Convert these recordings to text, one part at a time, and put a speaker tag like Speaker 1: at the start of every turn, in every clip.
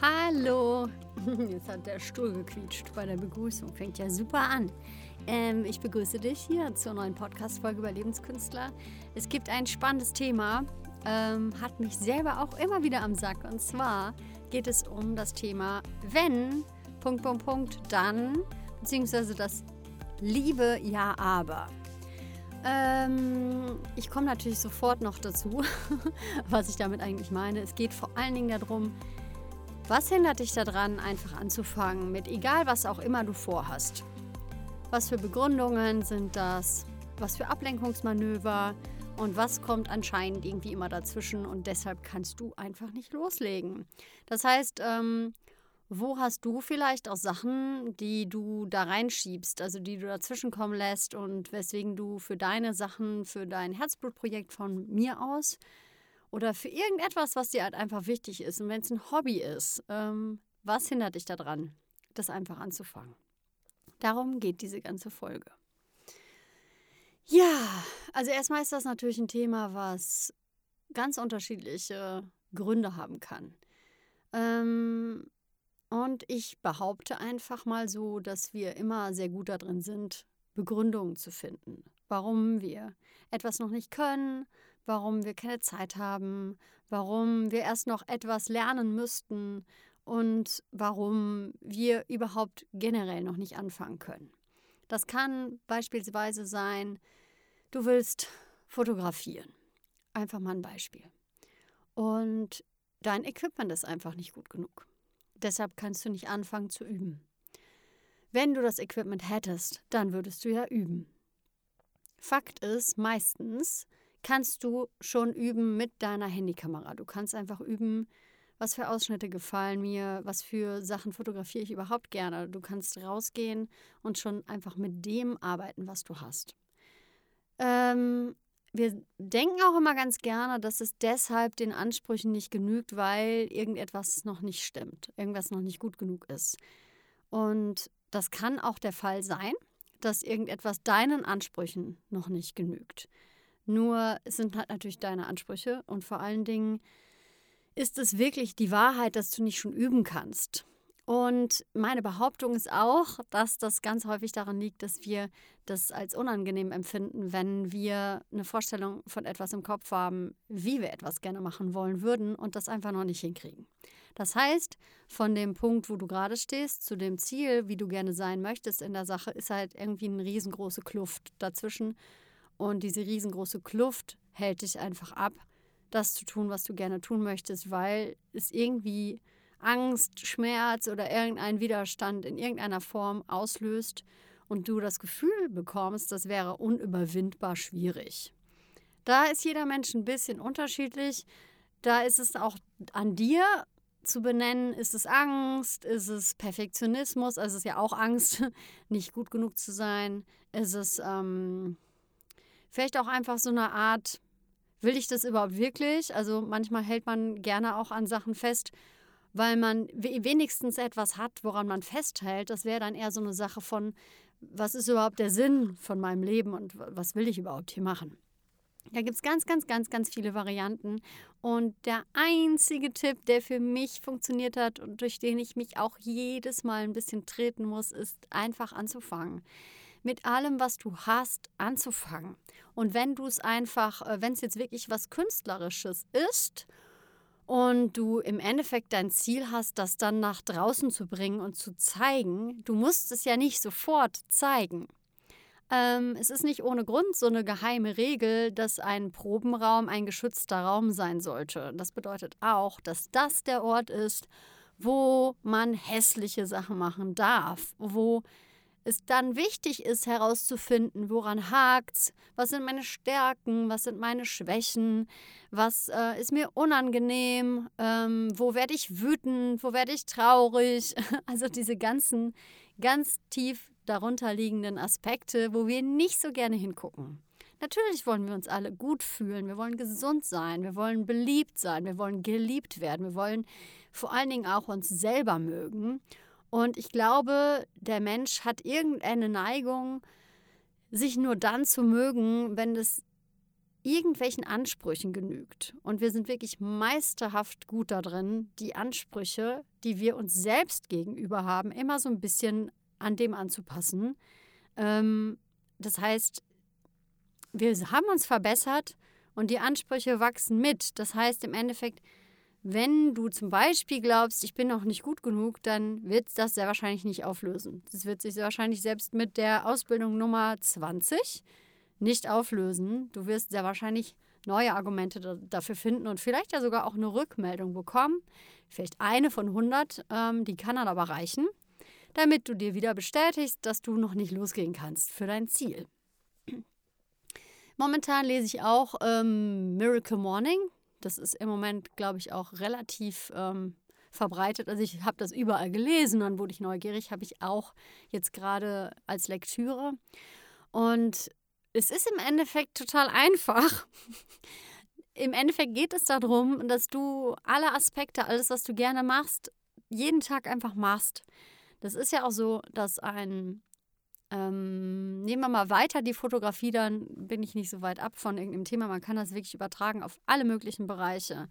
Speaker 1: Hallo. Jetzt hat der Stuhl gequietscht bei der Begrüßung. Fängt ja super an. Ähm, ich begrüße dich hier zur neuen Podcast-Folge über Lebenskünstler. Es gibt ein spannendes Thema, ähm, hat mich selber auch immer wieder am Sack. Und zwar geht es um das Thema, wenn, Punkt, Punkt, Punkt, dann, beziehungsweise das Liebe, ja, aber. Ähm, ich komme natürlich sofort noch dazu, was ich damit eigentlich meine. Es geht vor allen Dingen darum, was hindert dich daran, einfach anzufangen mit egal was auch immer du vorhast? Was für Begründungen sind das? Was für Ablenkungsmanöver? Und was kommt anscheinend irgendwie immer dazwischen und deshalb kannst du einfach nicht loslegen. Das heißt, ähm, wo hast du vielleicht auch Sachen, die du da reinschiebst, also die du dazwischen kommen lässt und weswegen du für deine Sachen, für dein Herzblutprojekt von mir aus oder für irgendetwas, was dir halt einfach wichtig ist. Und wenn es ein Hobby ist, ähm, was hindert dich daran, das einfach anzufangen? Darum geht diese ganze Folge. Ja, also erstmal ist das natürlich ein Thema, was ganz unterschiedliche Gründe haben kann. Ähm, und ich behaupte einfach mal so, dass wir immer sehr gut darin sind, Begründungen zu finden, warum wir etwas noch nicht können, warum wir keine Zeit haben, warum wir erst noch etwas lernen müssten und warum wir überhaupt generell noch nicht anfangen können. Das kann beispielsweise sein, du willst fotografieren. Einfach mal ein Beispiel. Und dein Equipment ist einfach nicht gut genug. Deshalb kannst du nicht anfangen zu üben. Wenn du das Equipment hättest, dann würdest du ja üben. Fakt ist, meistens kannst du schon üben mit deiner Handykamera. Du kannst einfach üben, was für Ausschnitte gefallen mir, was für Sachen fotografiere ich überhaupt gerne. Du kannst rausgehen und schon einfach mit dem arbeiten, was du hast. Ähm, wir denken auch immer ganz gerne, dass es deshalb den Ansprüchen nicht genügt, weil irgendetwas noch nicht stimmt, irgendwas noch nicht gut genug ist. Und das kann auch der Fall sein, dass irgendetwas deinen Ansprüchen noch nicht genügt. Nur es sind halt natürlich deine Ansprüche und vor allen Dingen ist es wirklich die Wahrheit, dass du nicht schon üben kannst. Und meine Behauptung ist auch, dass das ganz häufig daran liegt, dass wir das als unangenehm empfinden, wenn wir eine Vorstellung von etwas im Kopf haben, wie wir etwas gerne machen wollen würden und das einfach noch nicht hinkriegen. Das heißt, von dem Punkt, wo du gerade stehst, zu dem Ziel, wie du gerne sein möchtest in der Sache, ist halt irgendwie eine riesengroße Kluft dazwischen, und diese riesengroße Kluft hält dich einfach ab, das zu tun, was du gerne tun möchtest, weil es irgendwie Angst, Schmerz oder irgendeinen Widerstand in irgendeiner Form auslöst und du das Gefühl bekommst, das wäre unüberwindbar schwierig. Da ist jeder Mensch ein bisschen unterschiedlich. Da ist es auch an dir zu benennen, ist es Angst, ist es Perfektionismus, also es ist ja auch Angst, nicht gut genug zu sein, ist es ähm, Vielleicht auch einfach so eine Art, will ich das überhaupt wirklich? Also manchmal hält man gerne auch an Sachen fest, weil man wenigstens etwas hat, woran man festhält. Das wäre dann eher so eine Sache von, was ist überhaupt der Sinn von meinem Leben und was will ich überhaupt hier machen? Da gibt es ganz, ganz, ganz, ganz viele Varianten. Und der einzige Tipp, der für mich funktioniert hat und durch den ich mich auch jedes Mal ein bisschen treten muss, ist einfach anzufangen mit allem, was du hast, anzufangen. Und wenn du es einfach, äh, wenn es jetzt wirklich was Künstlerisches ist und du im Endeffekt dein Ziel hast, das dann nach draußen zu bringen und zu zeigen, du musst es ja nicht sofort zeigen. Ähm, es ist nicht ohne Grund so eine geheime Regel, dass ein Probenraum ein geschützter Raum sein sollte. Das bedeutet auch, dass das der Ort ist, wo man hässliche Sachen machen darf, wo es dann wichtig ist herauszufinden, woran hakt's, was sind meine Stärken, was sind meine Schwächen, was äh, ist mir unangenehm, ähm, wo werde ich wütend, wo werde ich traurig. Also diese ganzen ganz tief darunter liegenden Aspekte, wo wir nicht so gerne hingucken. Natürlich wollen wir uns alle gut fühlen, wir wollen gesund sein, wir wollen beliebt sein, wir wollen geliebt werden, wir wollen vor allen Dingen auch uns selber mögen. Und ich glaube, der Mensch hat irgendeine Neigung, sich nur dann zu mögen, wenn es irgendwelchen Ansprüchen genügt. Und wir sind wirklich meisterhaft gut darin, die Ansprüche, die wir uns selbst gegenüber haben, immer so ein bisschen an dem anzupassen. Ähm, das heißt, wir haben uns verbessert und die Ansprüche wachsen mit. Das heißt im Endeffekt, wenn du zum Beispiel glaubst, ich bin noch nicht gut genug, dann wird es das sehr wahrscheinlich nicht auflösen. Das wird sich sehr wahrscheinlich selbst mit der Ausbildung Nummer 20 nicht auflösen. Du wirst sehr wahrscheinlich neue Argumente dafür finden und vielleicht ja sogar auch eine Rückmeldung bekommen. Vielleicht eine von 100, ähm, die kann dann aber reichen, damit du dir wieder bestätigst, dass du noch nicht losgehen kannst für dein Ziel. Momentan lese ich auch ähm, Miracle Morning. Das ist im Moment, glaube ich, auch relativ ähm, verbreitet. Also ich habe das überall gelesen, dann wurde ich neugierig, habe ich auch jetzt gerade als Lektüre. Und es ist im Endeffekt total einfach. Im Endeffekt geht es darum, dass du alle Aspekte, alles, was du gerne machst, jeden Tag einfach machst. Das ist ja auch so, dass ein ähm, nehmen wir mal weiter die Fotografie, dann bin ich nicht so weit ab von irgendeinem Thema. Man kann das wirklich übertragen auf alle möglichen Bereiche.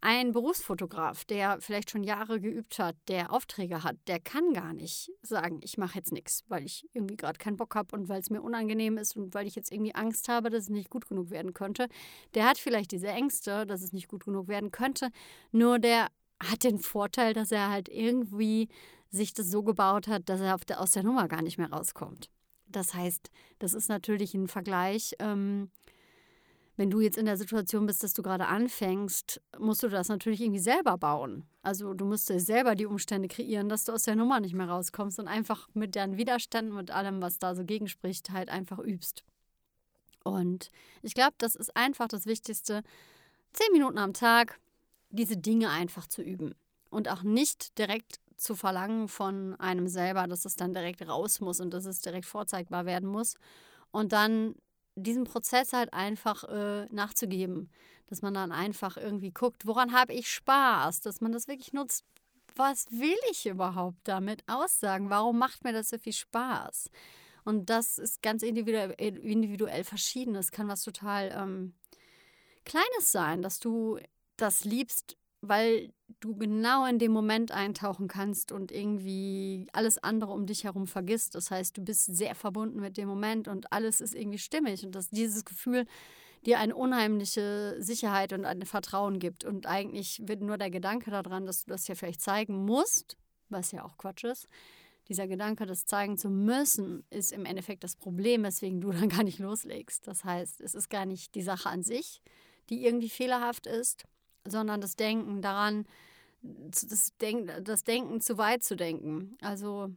Speaker 1: Ein Berufsfotograf, der vielleicht schon Jahre geübt hat, der Aufträge hat, der kann gar nicht sagen, ich mache jetzt nichts, weil ich irgendwie gerade keinen Bock habe und weil es mir unangenehm ist und weil ich jetzt irgendwie Angst habe, dass es nicht gut genug werden könnte. Der hat vielleicht diese Ängste, dass es nicht gut genug werden könnte, nur der hat den Vorteil, dass er halt irgendwie sich das so gebaut hat, dass er der, aus der Nummer gar nicht mehr rauskommt. Das heißt, das ist natürlich ein Vergleich. Ähm, wenn du jetzt in der Situation bist, dass du gerade anfängst, musst du das natürlich irgendwie selber bauen. Also du musst dir selber die Umstände kreieren, dass du aus der Nummer nicht mehr rauskommst und einfach mit deinen Widerständen und allem, was da so gegenspricht, halt einfach übst. Und ich glaube, das ist einfach das Wichtigste. Zehn Minuten am Tag, diese Dinge einfach zu üben. Und auch nicht direkt zu verlangen von einem selber, dass es dann direkt raus muss und dass es direkt vorzeigbar werden muss. Und dann diesen Prozess halt einfach äh, nachzugeben. Dass man dann einfach irgendwie guckt, woran habe ich Spaß, dass man das wirklich nutzt. Was will ich überhaupt damit aussagen? Warum macht mir das so viel Spaß? Und das ist ganz individuell, individuell verschieden. Es kann was total ähm, Kleines sein, dass du das liebst, weil du genau in dem Moment eintauchen kannst und irgendwie alles andere um dich herum vergisst. Das heißt, du bist sehr verbunden mit dem Moment und alles ist irgendwie stimmig und dass dieses Gefühl dir eine unheimliche Sicherheit und ein Vertrauen gibt. Und eigentlich wird nur der Gedanke daran, dass du das ja vielleicht zeigen musst, was ja auch Quatsch ist. Dieser Gedanke, das zeigen zu müssen, ist im Endeffekt das Problem, weswegen du dann gar nicht loslegst. Das heißt, es ist gar nicht die Sache an sich, die irgendwie fehlerhaft ist, sondern das Denken daran, das, Denk das Denken zu weit zu denken. Also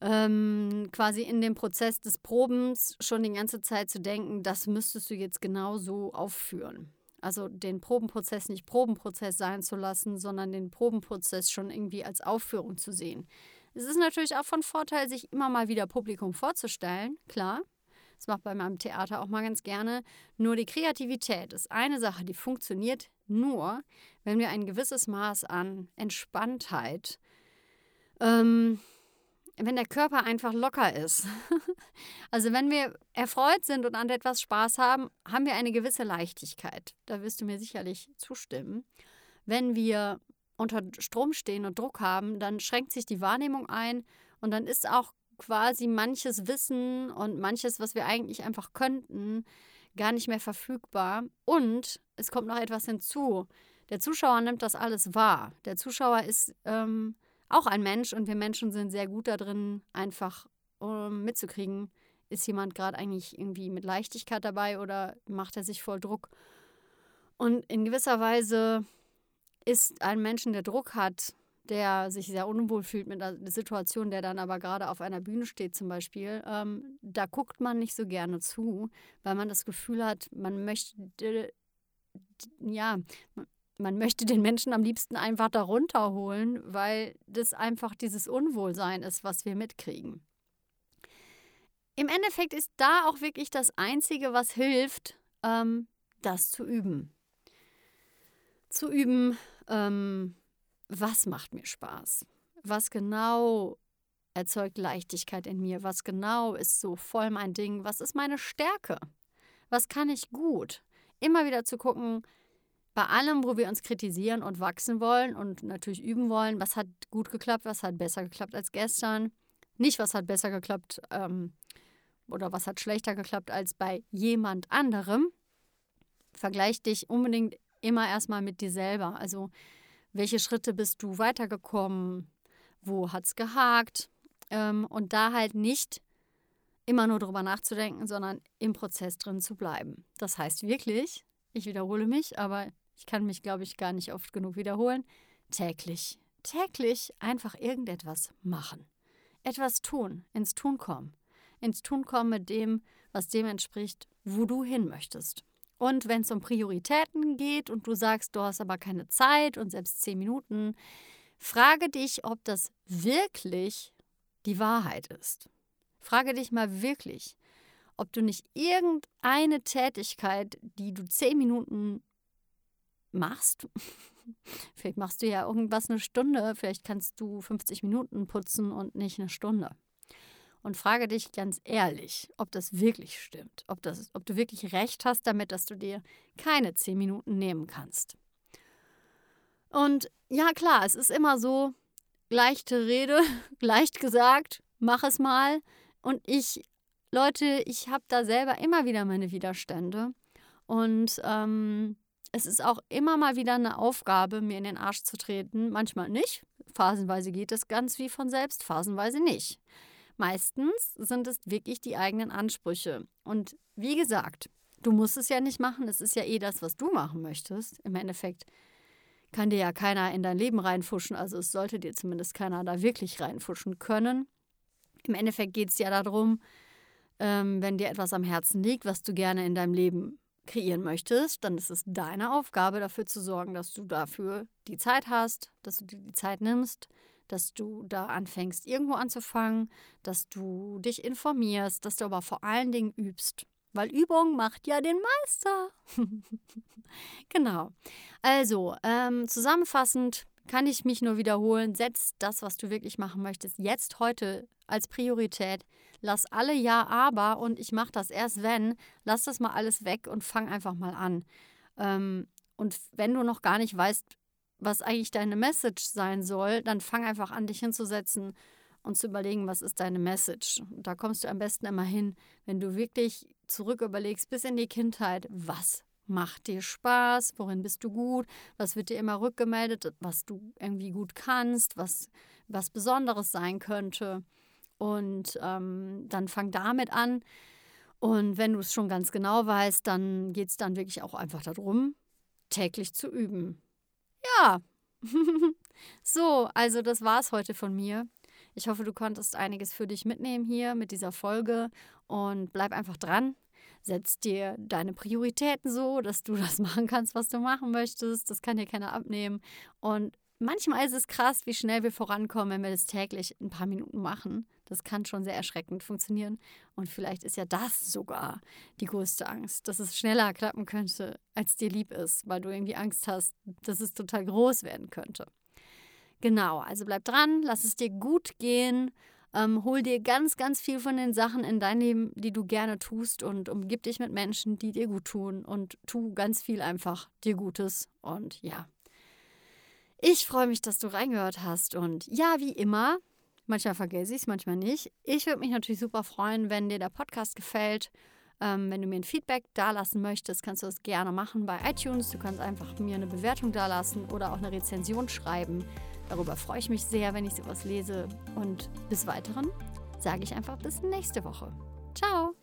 Speaker 1: ähm, quasi in dem Prozess des Probens schon die ganze Zeit zu denken, das müsstest du jetzt genau so aufführen. Also den Probenprozess nicht Probenprozess sein zu lassen, sondern den Probenprozess schon irgendwie als Aufführung zu sehen. Es ist natürlich auch von Vorteil, sich immer mal wieder Publikum vorzustellen, klar. Das macht bei meinem Theater auch mal ganz gerne. Nur die Kreativität ist eine Sache, die funktioniert nur, wenn wir ein gewisses Maß an Entspanntheit, ähm, wenn der Körper einfach locker ist. also wenn wir erfreut sind und an etwas Spaß haben, haben wir eine gewisse Leichtigkeit. Da wirst du mir sicherlich zustimmen. Wenn wir unter Strom stehen und Druck haben, dann schränkt sich die Wahrnehmung ein und dann ist auch quasi manches Wissen und manches, was wir eigentlich einfach könnten, gar nicht mehr verfügbar. Und es kommt noch etwas hinzu. Der Zuschauer nimmt das alles wahr. Der Zuschauer ist ähm, auch ein Mensch und wir Menschen sind sehr gut darin, einfach um mitzukriegen, ist jemand gerade eigentlich irgendwie mit Leichtigkeit dabei oder macht er sich voll Druck. Und in gewisser Weise ist ein Menschen, der Druck hat, der sich sehr unwohl fühlt mit einer Situation, der dann aber gerade auf einer Bühne steht zum Beispiel, ähm, da guckt man nicht so gerne zu, weil man das Gefühl hat, man möchte, ja, man möchte den Menschen am liebsten einfach darunter holen, weil das einfach dieses Unwohlsein ist, was wir mitkriegen. Im Endeffekt ist da auch wirklich das Einzige, was hilft, ähm, das zu üben. Zu üben, ähm, was macht mir Spaß? Was genau erzeugt Leichtigkeit in mir? Was genau ist so voll mein Ding? Was ist meine Stärke? Was kann ich gut? Immer wieder zu gucken, bei allem, wo wir uns kritisieren und wachsen wollen und natürlich üben wollen, was hat gut geklappt, was hat besser geklappt als gestern. Nicht, was hat besser geklappt ähm, oder was hat schlechter geklappt als bei jemand anderem. Vergleich dich unbedingt immer erstmal mit dir selber. Also, welche Schritte bist du weitergekommen? Wo hat es gehakt? Ähm, und da halt nicht immer nur drüber nachzudenken, sondern im Prozess drin zu bleiben. Das heißt wirklich, ich wiederhole mich, aber ich kann mich, glaube ich, gar nicht oft genug wiederholen, täglich, täglich einfach irgendetwas machen. Etwas tun, ins Tun kommen. Ins Tun kommen mit dem, was dem entspricht, wo du hin möchtest. Und wenn es um Prioritäten geht und du sagst, du hast aber keine Zeit und selbst zehn Minuten, frage dich, ob das wirklich die Wahrheit ist. Frage dich mal wirklich, ob du nicht irgendeine Tätigkeit, die du zehn Minuten machst. vielleicht machst du ja irgendwas eine Stunde, vielleicht kannst du 50 Minuten putzen und nicht eine Stunde. Und frage dich ganz ehrlich, ob das wirklich stimmt, ob, das, ob du wirklich recht hast damit, dass du dir keine 10 Minuten nehmen kannst. Und ja, klar, es ist immer so, leichte Rede, leicht gesagt, mach es mal. Und ich, Leute, ich habe da selber immer wieder meine Widerstände. Und ähm, es ist auch immer mal wieder eine Aufgabe, mir in den Arsch zu treten. Manchmal nicht. Phasenweise geht es ganz wie von selbst, phasenweise nicht. Meistens sind es wirklich die eigenen Ansprüche. Und wie gesagt, du musst es ja nicht machen. Es ist ja eh das, was du machen möchtest. Im Endeffekt kann dir ja keiner in dein Leben reinfuschen. Also es sollte dir zumindest keiner da wirklich reinfuschen können. Im Endeffekt geht es ja darum, ähm, wenn dir etwas am Herzen liegt, was du gerne in deinem Leben kreieren möchtest, dann ist es deine Aufgabe, dafür zu sorgen, dass du dafür die Zeit hast, dass du dir die Zeit nimmst, dass du da anfängst, irgendwo anzufangen, dass du dich informierst, dass du aber vor allen Dingen übst. Weil Übung macht ja den Meister. genau. Also, ähm, zusammenfassend kann ich mich nur wiederholen, setz das, was du wirklich machen möchtest, jetzt heute als Priorität lass alle Ja, aber und ich mache das erst wenn, lass das mal alles weg und fang einfach mal an. Ähm, und wenn du noch gar nicht weißt, was eigentlich deine Message sein soll, dann fang einfach an, dich hinzusetzen und zu überlegen, was ist deine Message. Und da kommst du am besten immer hin, wenn du wirklich zurück überlegst bis in die Kindheit, was macht dir Spaß, worin bist du gut, was wird dir immer rückgemeldet, was du irgendwie gut kannst, was, was Besonderes sein könnte. Und ähm, dann fang damit an. Und wenn du es schon ganz genau weißt, dann geht es dann wirklich auch einfach darum, täglich zu üben. Ja. so, also das war es heute von mir. Ich hoffe, du konntest einiges für dich mitnehmen hier mit dieser Folge und bleib einfach dran. Setz dir deine Prioritäten so, dass du das machen kannst, was du machen möchtest. Das kann dir keiner abnehmen. Und manchmal ist es krass, wie schnell wir vorankommen, wenn wir das täglich ein paar Minuten machen. Das kann schon sehr erschreckend funktionieren. Und vielleicht ist ja das sogar die größte Angst, dass es schneller klappen könnte, als dir lieb ist, weil du irgendwie Angst hast, dass es total groß werden könnte. Genau, also bleib dran, lass es dir gut gehen. Ähm, hol dir ganz, ganz viel von den Sachen in dein Leben, die du gerne tust und umgib dich mit Menschen, die dir gut tun und tu ganz viel einfach dir Gutes. Und ja, ich freue mich, dass du reingehört hast. Und ja, wie immer, manchmal vergesse ich es, manchmal nicht. Ich würde mich natürlich super freuen, wenn dir der Podcast gefällt. Ähm, wenn du mir ein Feedback dalassen möchtest, kannst du das gerne machen bei iTunes. Du kannst einfach mir eine Bewertung dalassen oder auch eine Rezension schreiben. Darüber freue ich mich sehr, wenn ich sowas lese. Und bis weiteren sage ich einfach bis nächste Woche. Ciao!